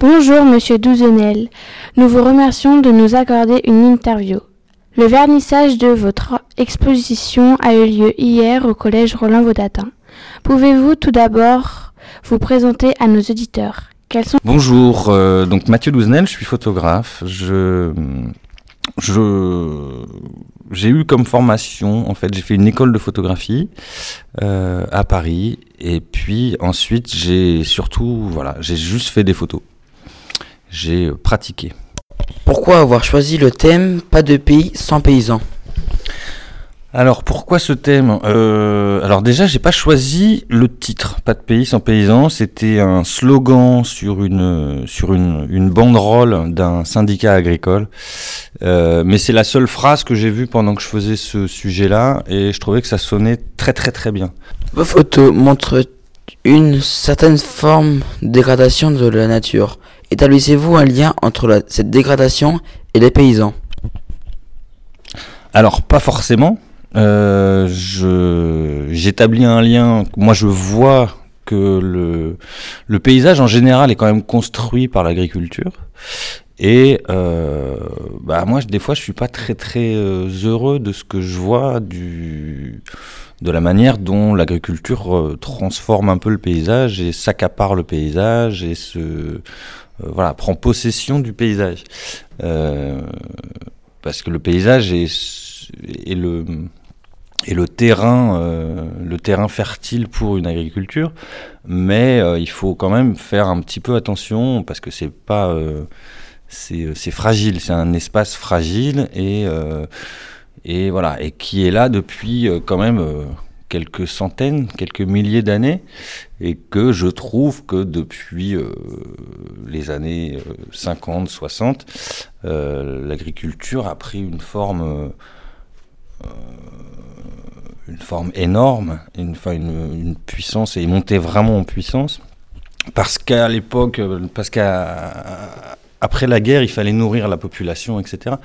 Bonjour Monsieur Douzenel, nous vous remercions de nous accorder une interview. Le vernissage de votre exposition a eu lieu hier au collège Roland Vaudatin. Pouvez-vous tout d'abord vous présenter à nos auditeurs? Bonjour, euh, donc Mathieu Douzenel, je suis photographe. Je, je, j'ai eu comme formation, en fait, j'ai fait une école de photographie euh, à Paris, et puis ensuite j'ai surtout, voilà, j'ai juste fait des photos. J'ai euh, pratiqué. Pourquoi avoir choisi le thème Pas de pays sans paysans Alors pourquoi ce thème? Euh, Alors déjà, j'ai pas choisi le titre. Pas de pays sans paysans. C'était un slogan sur une sur une, une banderole d'un syndicat agricole. Euh, mais c'est la seule phrase que j'ai vue pendant que je faisais ce sujet-là, et je trouvais que ça sonnait très très très bien. Vos photos montrent une certaine forme de dégradation de la nature. Établissez-vous un lien entre cette dégradation et les paysans Alors pas forcément. Euh, j'établis un lien. Moi, je vois que le le paysage en général est quand même construit par l'agriculture. Et euh, bah moi, des fois, je suis pas très très euh, heureux de ce que je vois du de la manière dont l'agriculture transforme un peu le paysage et s'accapare le paysage et se voilà prend possession du paysage. Euh, parce que le paysage est, le terrain euh, le terrain fertile pour une agriculture, mais euh, il faut quand même faire un petit peu attention parce que c'est pas euh, c'est fragile, c'est un espace fragile et euh, et voilà et qui est là depuis euh, quand même euh, quelques centaines, quelques milliers d'années et que je trouve que depuis euh, les années euh, 50, 60 euh, l'agriculture a pris une forme, euh, euh, une forme énorme, une, une, une puissance et est monté vraiment en puissance. Parce qu'à l'époque, euh, parce qu'à après la guerre, il fallait nourrir la population, etc.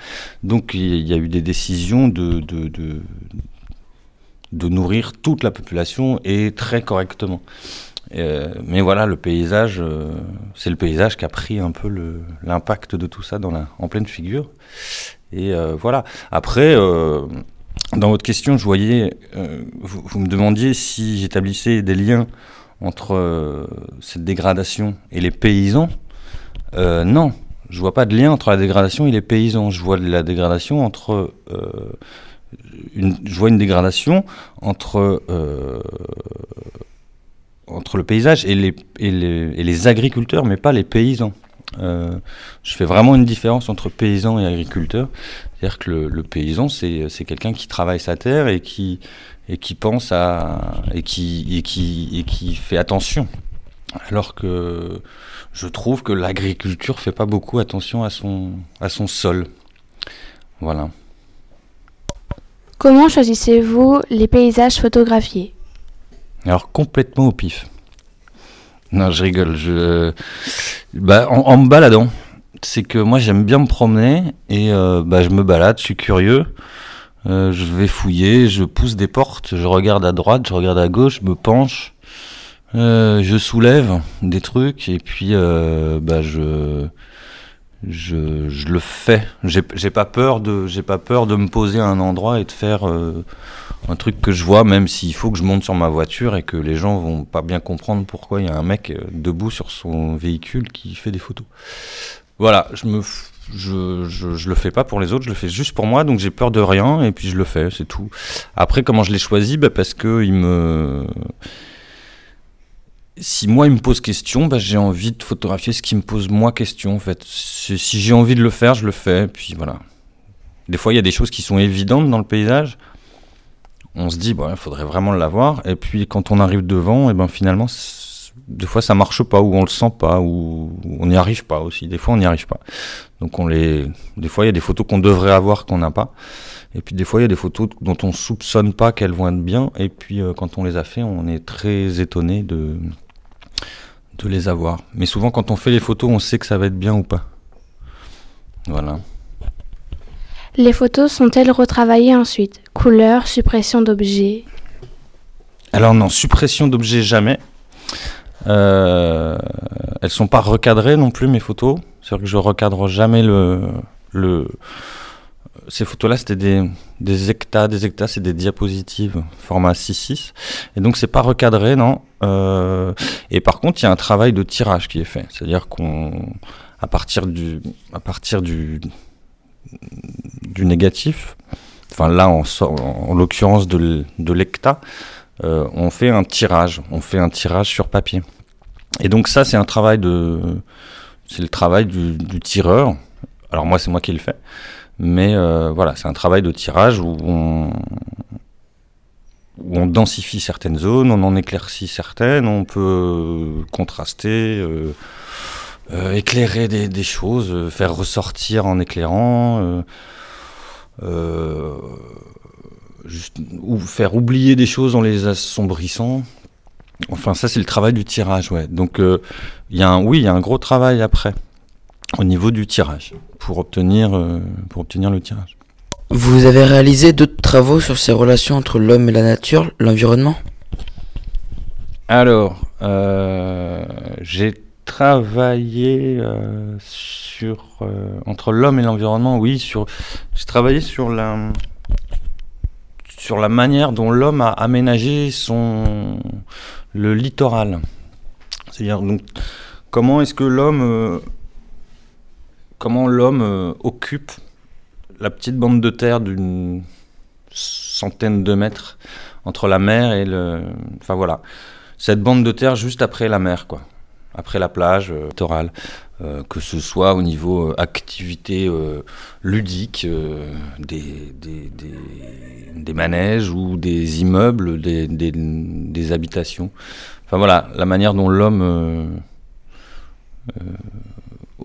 Donc il y a eu des décisions de, de nourrir toute la population et très correctement. Euh, mais voilà, le paysage, euh, c'est le paysage qui a pris un peu l'impact de tout ça en pleine figure. Et euh, voilà. Après, dans votre question, je voyais, vous, me demandiez si j'établissais des liens entre cette dégradation et les paysans. Non, je vois pas de lien entre la dégradation et les paysans. Je vois de la dégradation entre je vois une dégradation entre euh, entre le paysage et les, et les, agriculteurs, mais pas les paysans. Euh, je fais vraiment une différence entre paysans et agriculteurs. C'est-à-dire que le, le paysan, c'est c'est quelqu'un qui travaille sa terre et qui, et qui pense à. et qui, et qui, et qui fait attention. Alors que je trouve que l'agriculture fait pas beaucoup attention à son, à son sol. Voilà. Comment choisissez-vous les paysages photographiés? Alors complètement au pif. Non, je rigole. Je, bah, en, me baladant, c'est que moi j'aime bien me promener et euh, bah, je me balade, je suis curieux. Euh, je vais fouiller, je pousse des portes, je regarde à droite, je regarde à gauche, je me penche, euh, je soulève des trucs et puis bah, je, je, je le fais. J'ai pas peur de, j'ai pas peur de me poser à un endroit et de faire euh, un truc que je vois, même s'il faut que je monte sur ma voiture et que les gens vont pas bien comprendre pourquoi il y a un mec euh, debout sur son véhicule qui fait des photos. Voilà, je me, je, je, je le fais pas pour les autres, je le fais juste pour moi, donc j'ai peur de rien et puis je le fais, c'est tout. Après, comment je l'ai choisi? Bah Parce que il me. Si moi il me pose question, bah, j'ai envie de photographier ce qui me pose moi question en fait. Si j'ai envie de le faire, je le fais, puis voilà. Des fois, il y a des choses qui sont évidentes dans le paysage. On se dit, il faudrait vraiment l'avoir. Et puis, quand on arrive devant, et ben finalement, des fois, ça marche pas, ou on le sent pas, ou on n'y arrive pas aussi. Des fois, on n'y arrive pas. Donc, on les. Des fois, il y a des photos qu'on devrait avoir qu'on n'a pas. Et puis, des fois, il y a des photos dont on soupçonne pas qu'elles vont être bien. Et puis, euh, quand on les a fait, on est très étonné de de les avoir. Mais souvent, quand on fait les photos, on sait que ça va être bien ou pas. Voilà. Les photos sont-elles retravaillées ensuite? Couleurs, suppression d'objets? Alors non, suppression d'objets jamais. Euh, elles sont pas recadrées non plus mes photos, c'est-à-dire que je recadre jamais le, le ces photos-là, c'était des, des. Des hectas, c'est des diapositives format 6.6. Et donc, c'est pas recadré, non. Euh, et par contre, il y a un travail de tirage qui est fait. C'est-à-dire qu'on, à partir du, à partir du, du négatif, enfin là, en, en, l'occurrence de, de euh, on fait un tirage. On fait un tirage sur papier. Et donc, ça, c'est un travail de, c'est le travail du, du tireur. Alors moi, c'est moi qui le fais. Mais euh, voilà, c'est un travail de tirage où on, densifie certaines zones, on en éclaircit certaines, on peut contraster, euh, euh, éclairer des, choses, faire ressortir en éclairant, ou faire oublier des choses en les assombrissant. Enfin, ça, c'est le travail du tirage, ouais. Donc, il y a un, oui, il y a un gros travail après au niveau du tirage pour obtenir, euh, pour obtenir le tirage. Vous avez réalisé d'autres travaux sur ces relations entre l'homme et la nature, l'environnement? Alors, euh, j'ai travaillé euh, sur euh, entre l'homme et l'environnement. Oui, sur j'ai travaillé sur la sur la manière dont l'homme a aménagé son le littoral. C'est-à-dire donc comment est-ce que l'homme euh, comment l'homme euh, occupe la petite bande de terre d'une centaine de mètres entre la mer et le. Enfin voilà. Cette bande de terre juste après la mer, quoi. Après la plage euh, littorale. Euh, que ce soit au niveau activité ludique, des, des, des, des, manèges ou des immeubles, des, habitations. Enfin voilà, la manière dont l'homme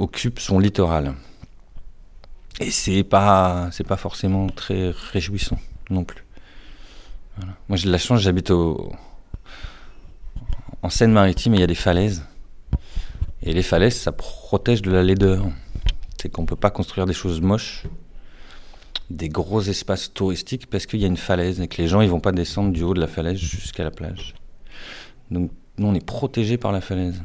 occupe son littoral. Et c'est pas, c'est pas forcément très réjouissant non plus. Moi j'ai de la chance, j'habite au, en Seine-Maritime et il y a des falaises. Et les falaises, ça protège de la laideur. C'est qu'on peut pas construire des choses moches, des gros espaces touristiques parce qu'il y a une falaise et que les gens ils vont pas descendre du haut de la falaise jusqu'à la plage. Donc nous on est protégé par la falaise.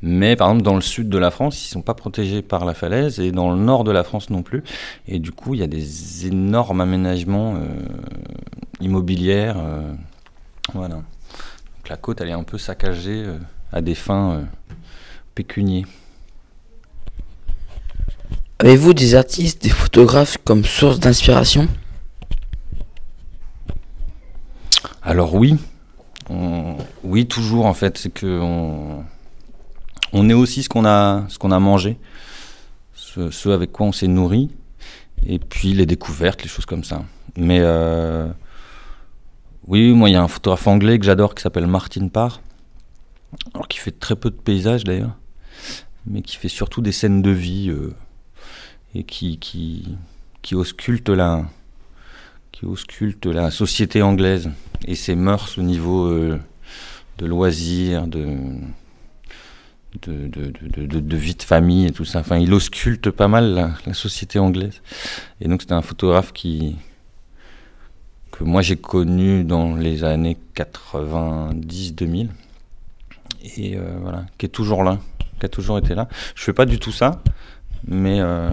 Mais par exemple, dans le sud de la France, ils ne sont pas protégés par la falaise et dans le nord de la France non plus. Et du coup, il y a des énormes aménagements euh, immobilières. Euh, voilà. Donc la côte, elle est un peu saccagée euh, à des fins euh, pécuniaires. Avez-vous des artistes, des photographes comme source d'inspiration? Alors oui, on, oui toujours en fait, c'est que on, on est aussi ce qu'on a, mangé, ce, avec quoi on s'est nourri, et puis les découvertes, les choses comme ça. Mais euh, oui, moi, il y a un photographe anglais que j'adore qui s'appelle Martin Parr, alors qui fait très peu de paysages d'ailleurs, mais qui fait surtout des scènes de vie euh, et qui, qui, qui ausculte la, qui ausculte la société anglaise et ses mœurs au niveau euh, de loisirs, de de, vie de famille et tout ça. Enfin, il ausculte pas mal la, société anglaise. Et donc, c'était un photographe qui que moi j'ai connu dans les années 90-2000 et euh, voilà, qui est toujours là, qui a toujours été là. Je fais pas du tout ça, mais euh,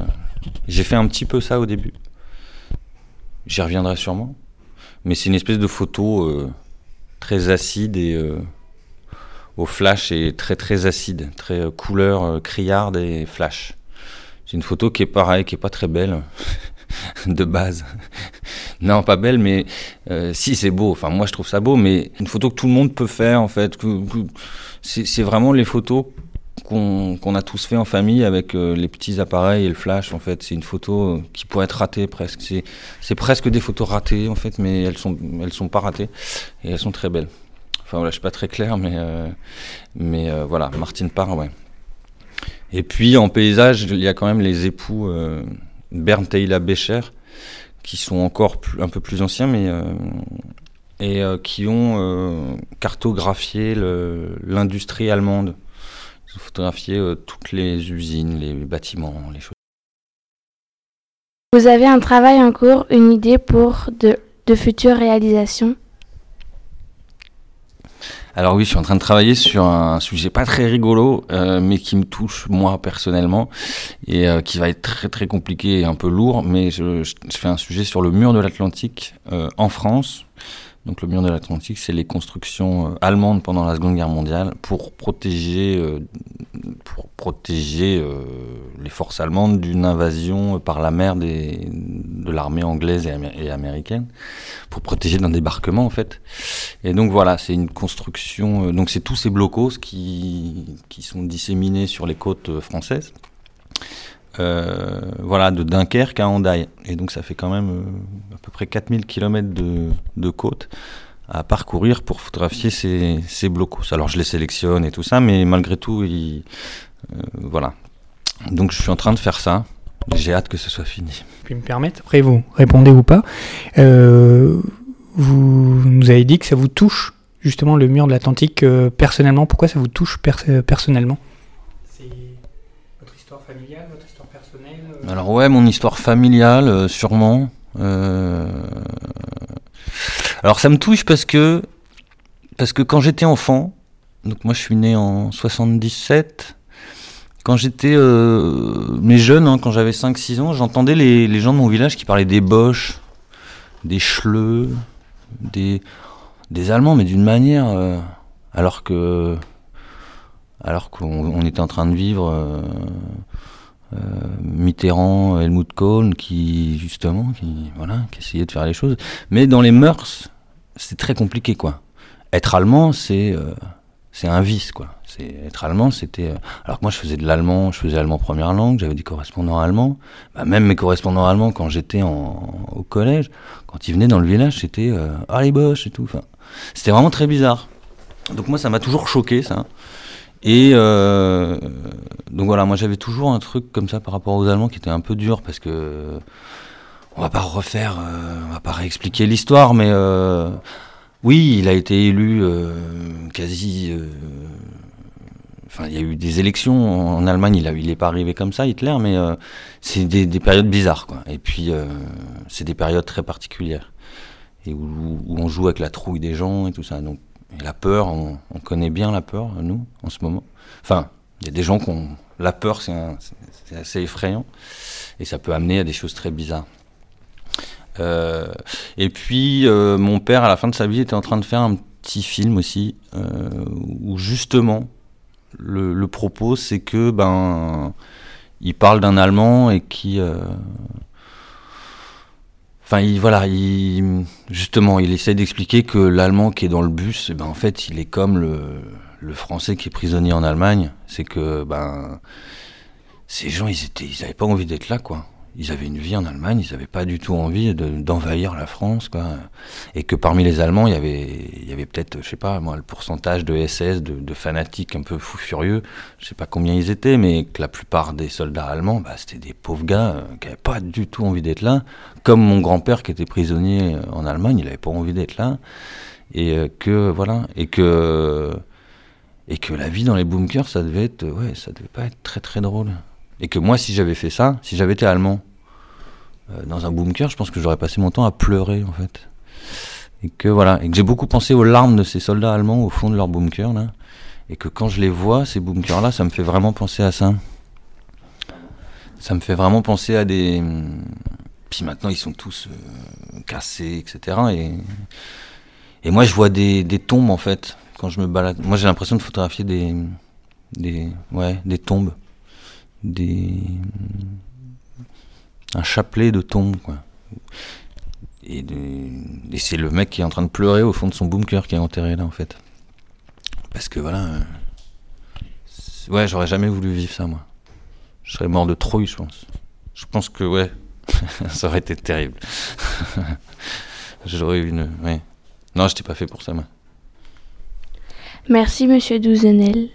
j'ai fait un petit peu ça au début. J'y reviendrai sûrement, mais c'est une espèce de photo euh, très acide et au flash et très très acide, très euh, couleur euh, criarde et flash. C'est une photo qui est pareil, qui est pas très belle de base. non, pas belle, mais euh, si c'est beau. Enfin, moi je trouve ça beau, mais une photo que tout le monde peut faire en fait. C'est vraiment les photos qu'on qu a tous fait en famille avec les petits appareils et le flash en fait. C'est une photo qui pourrait être ratée presque. C'est presque des photos ratées en fait, mais elles sont elles sont pas ratées et elles sont très belles. Enfin voilà, je suis pas très clair, mais euh, mais euh, voilà, Martine Parr, ouais. Et puis en paysage, il y a quand même les époux euh, Bernd Teila Becher, qui sont encore un peu plus anciens, mais et qui ont cartographié l'industrie allemande. Ils ont photographié toutes les usines, les bâtiments, les choses. Vous avez un travail en cours, une idée pour de futures réalisations? Alors oui, je suis en train de travailler sur un sujet pas très rigolo, euh, mais qui me touche moi personnellement et euh, qui va être très très compliqué et un peu lourd. Mais je, fais un sujet sur le mur de l'Atlantique euh, en France. Donc le mur de l'Atlantique, c'est les constructions euh, allemandes pendant la Seconde Guerre mondiale pour protéger, euh, pour protéger euh, les forces allemandes d'une invasion par la mer des, de l'armée anglaise et, et, américaine, pour protéger d'un débarquement en fait. Et donc voilà, c'est une construction, donc c'est tous ces blocos qui, qui sont disséminés sur les côtes françaises. Euh, voilà, de Dunkerque à Hendaye. Et donc ça fait quand même euh, à peu près 4000 km de, de côte à parcourir pour photographier ces, ces blocos. Alors je les sélectionne et tout ça, mais malgré tout, il, euh, voilà. Donc je suis en train de faire ça. J'ai hâte que ce soit fini. Puis me permettre, après vous répondez ou pas. Euh, vous nous avez dit que ça vous touche justement le mur de l'Atlantique euh, personnellement. Pourquoi ça vous touche per personnellement? C'est votre histoire familiale, votre histoire personnelle euh... Alors ouais, mon histoire familiale, euh, sûrement. Euh, alors ça me touche parce que parce que quand j'étais enfant, donc moi je suis né en 77, quand j'étais euh, mais jeune, hein, quand j'avais 5-6 ans, j'entendais les, gens de mon village qui parlaient des Boches, des Schleux, des, des Allemands, mais d'une manière, alors que alors qu'on était en train de vivre Mitterrand, Helmut Kohl, qui justement, qui voilà, qui essayait de faire les choses, mais dans les mœurs, c'est très compliqué quoi. Être allemand, c'est euh, c'est un vice quoi. C'est être allemand, c'était euh, alors que moi je faisais de l'allemand, je faisais allemand première langue, j'avais des correspondants allemands. Bah, même mes correspondants allemands quand j'étais au collège, quand ils venaient dans le village, c'était euh, ah les boches et tout. Enfin, c'était vraiment très bizarre. Donc moi ça m'a toujours choqué ça. Et euh, donc voilà, moi j'avais toujours un truc comme ça par rapport aux Allemands qui était un peu dur parce que on va pas refaire, euh, on va pas réexpliquer l'histoire, mais euh, oui, il a été élu euh, quasi. Enfin, il y a eu des élections en Allemagne. Il, a, il est pas arrivé comme ça, Hitler, mais c'est des, des, périodes bizarres, quoi. Et puis c'est des périodes très particulières et où, où, on joue avec la trouille des gens et tout ça. Donc la peur, on, on, connaît bien la peur, nous, en ce moment. Enfin, il y a des gens qui ont. La peur, c'est assez effrayant. Et ça peut amener à des choses très bizarres. Euh, et puis, euh, mon père, à la fin de sa vie, était en train de faire un petit film aussi, euh, où justement, le, le propos, c'est que, ben. Il parle d'un Allemand et qui. Enfin, il, voilà, il, justement, il essaie d'expliquer que l'allemand qui est dans le bus, eh ben, en fait, il est comme le, le français qui est prisonnier en Allemagne. C'est que, ben, ces gens, ils étaient, ils avaient pas envie d'être là, quoi. Ils avaient une vie en Allemagne, ils avaient pas du tout envie d'envahir de, la France, quoi. Et que parmi les Allemands, il y avait, il y avait peut-être, je sais pas, moi, le pourcentage de SS, de, fanatiques un peu fous furieux. Je sais pas combien ils étaient, mais que la plupart des soldats allemands, bah, c'était des pauvres gars euh, qui avaient pas du tout envie d'être là. Comme mon grand-père qui était prisonnier en Allemagne, il avait pas envie d'être là. Et euh, que, voilà, et que, et que la vie dans les bunkers, ça devait être, ouais, ça devait pas être très très drôle. Et que moi, si j'avais fait ça, si j'avais été allemand euh, dans un bunker, je pense que j'aurais passé mon temps à pleurer en fait. Et que voilà, et que j'ai beaucoup pensé aux larmes de ces soldats allemands au fond de leur bunker là, et que quand je les vois ces bunkers là, ça me fait vraiment penser à ça. Ça me fait vraiment penser à des. Puis maintenant ils sont tous euh, cassés, etc. Et et moi je vois des, des tombes en fait quand je me balade. Moi j'ai l'impression de photographier des des ouais des tombes des un chapelet de tombes quoi. Et, c'est le mec qui est en train de pleurer au fond de son bunker qui est enterré là en fait. Parce que voilà, euh... ouais j'aurais jamais voulu vivre ça moi. Je serais mort de trouille je pense. Je pense que ouais, ça aurait été terrible. J'aurais eu une. Non, j'étais pas fait pour ça moi. Merci Monsieur Douzenel.